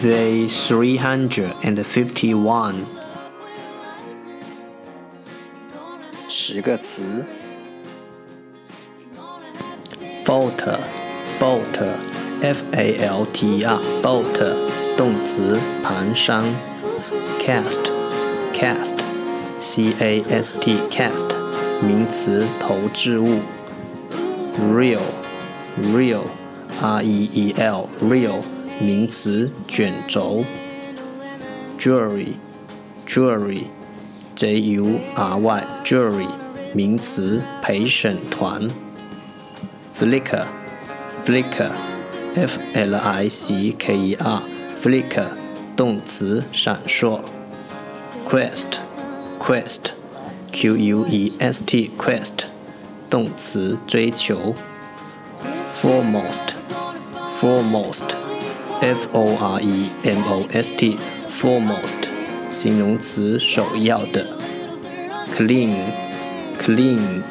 Day 十个词. Falter Falter F-A-L-T-R Falter 动词，盘商. Cast Cast C-A-S-T Cast 名词投掷物 Reel Reel R-E-E-L Reel 名词卷轴，jewelry，jewelry，j u r y，jewelry，名词陪审团，flicker，flicker，f l i c k e r，flicker，动词闪烁，quest，quest，q u e s t，quest，动词追求，foremost，foremost。f o r e m o s t foremost 形容词首要的。cling cling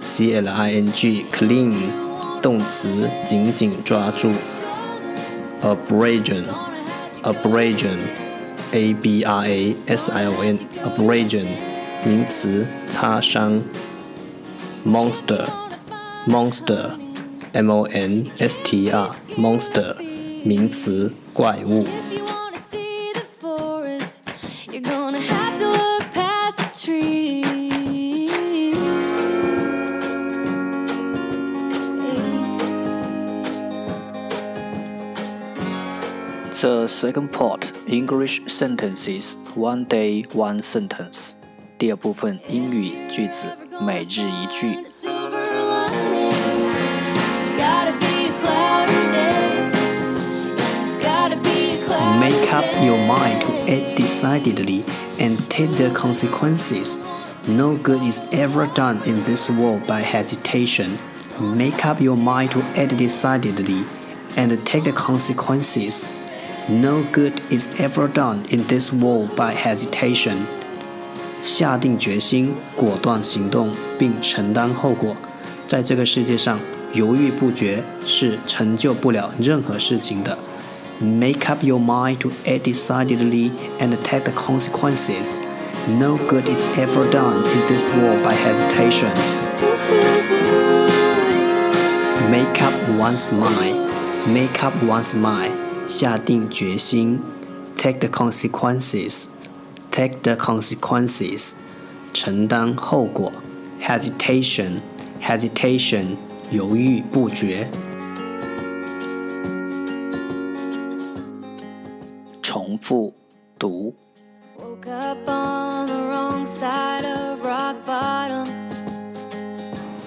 c l i n g cling 动词紧紧抓住。abrasion abrasion a b r a s i o n abrasion 名词擦伤。monster monster m o n s t r monster 名词怪物。The second part English sentences one day one sentence。第二部分英语句子每日一句。 your mind to act decidedly and take the consequences. No good is ever done in this world by hesitation. Make up your mind to act decidedly and take the consequences. No good is ever done in this world by hesitation. 下定决心，果断行动，并承担后果。在这个世界上，犹豫不决是成就不了任何事情的。 Make up your mind to act decidedly and take the consequences. No good is ever done in this world by hesitation. Make up one's mind. Make up one's mind. 下定决心。Take the consequences. Take the consequences. 承担后果。Hesitation. Hesitation. 犹豫不决。 重复读。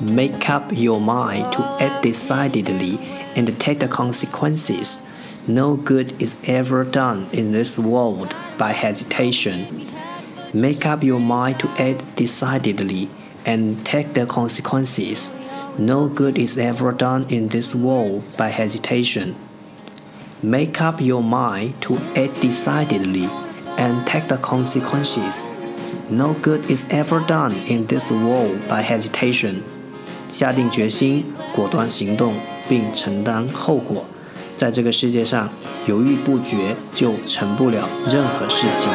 Make up your mind to act decidedly and take the consequences. No good is ever done in this world by hesitation. Make up your mind to act decidedly and take the consequences. No good is ever done in this world by hesitation. Make up your mind to act decidedly and take the consequences. No good is ever done in this world by hesitation. 下定决心，果断行动，并承担后果。在这个世界上，犹豫不决就成不了任何事情。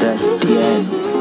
That's the end.